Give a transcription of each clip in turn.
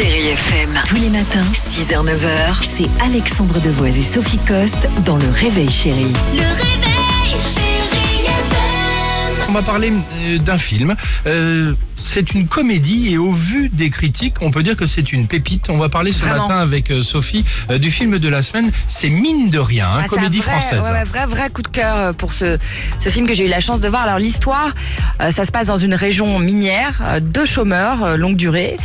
Chérie FM, tous les matins, 6h-9h, c'est Alexandre Devoise et Sophie Coste dans Le Réveil Chérie. Le réveil, chérie FM. On va parler euh, d'un film. Euh, c'est une comédie et au vu des critiques, on peut dire que c'est une pépite. On va parler ce Vraiment. matin avec euh, Sophie euh, du film de la semaine. C'est mine de rien, hein, Ah, c'est un comédie vrai, française. ouais, ouais, vrai, vrai coup de cœur euh, pour ce, ce film que j'ai eu la chance de voir. Alors l'histoire, euh, ça se passe dans une région minière, euh, deux chômeurs euh, longue durée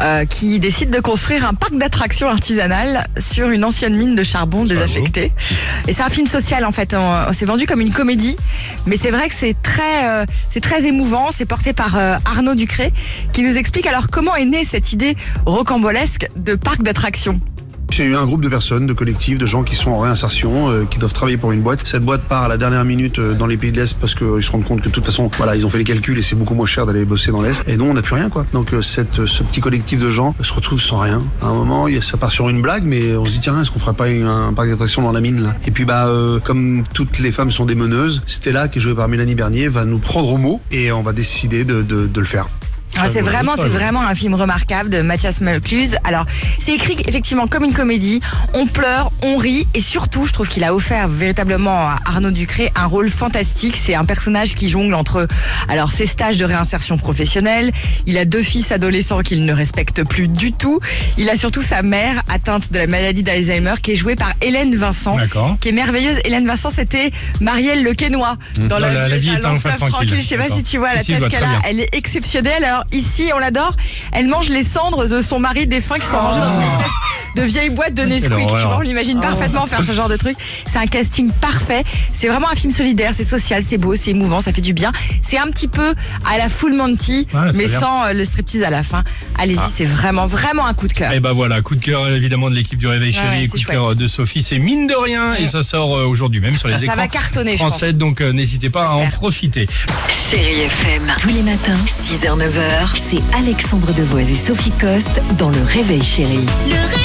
euh, qui décident de construire un parc d'attractions artisanales sur une ancienne mine de charbon désaffectée. Et c'est un film social en fait. On, on s'est vendu comme une comédie, mais c'est vrai que c'est très, euh, c'est très émouvant. C'est porté par euh, Arnaud Qui nous explique alors comment est née cette idée rocambolesque de parc d'attractions. J'ai un groupe de personnes, de collectifs, de gens qui sont en réinsertion, euh, qui doivent travailler pour une boîte. Cette boîte part à la dernière minute euh, dans les pays de l'Est parce qu'ils se rendent compte que de toute façon, voilà, ils ont fait les calculs et c'est beaucoup moins cher d'aller bosser dans l'Est. Et nous, on n'a plus rien, quoi. Donc euh, cette, euh, ce petit collectif de gens se retrouve sans rien. À un moment, ça part sur une blague, mais on se dit tiens, est-ce qu'on ferait pas un, parc d'attractions dans la mine là? Et puis bah, euh, comme toutes les femmes sont des meneuses, Stella, qui est jouée par Mélanie Bernier, va nous prendre au mot et on va décider de, de, de le faire. Ah, c'est vraiment, c'est vraiment un film remarquable de Mathias Melcluse. Alors, c'est écrit effectivement comme une comédie. On pleure, on rit, et surtout, je trouve qu'il a offert véritablement à Arnaud Ducré un rôle fantastique. C'est un personnage qui jongle entre, alors, ses stages de réinsertion professionnelle. Il a deux fils adolescents qu'il ne respecte plus du tout. Il a surtout sa mère atteinte de la maladie d'Alzheimer, qui est jouée par Hélène Vincent qui est merveilleuse. Hélène Vincent, c'était Marielle Le Quénois dans Dans la- la vie est un fleuve tranquille. Je sais pas si tu vois la Si, tête qu'elle a. Elle est exceptionnelle. Alors ici, on l'adore. Elle mange les cendres de son mari défunt qui sont rangées dans une espèce de vieille boîte de Nesquik. Tu vois, on l'imagine parfaitement faire ce genre de truc. C'est un casting parfait. C'est vraiment un film solidaire. C'est social, c'est beau, c'est émouvant, ça fait du bien. C'est un petit peu à la Full Monty, Ouais, mais bien. sans euh, le striptease à la fin. Allez-y, c'est vraiment, vraiment un coup de cœur. Et bah voilà, coup de cœur évidemment de l'équipe du Réveil Chéri ouais, coup de cœur de Sophie. C'est mine de rien et ça sort euh, aujourd'hui même sur les Ça écrans va cartonner, je pense. français. Donc euh, n'hésitez pas à en profiter. Chérie FM, tous les matins, 6h-9h, c'est Alexandre Devoise et Sophie Coste dans Le Réveil Chérie. Le réveil,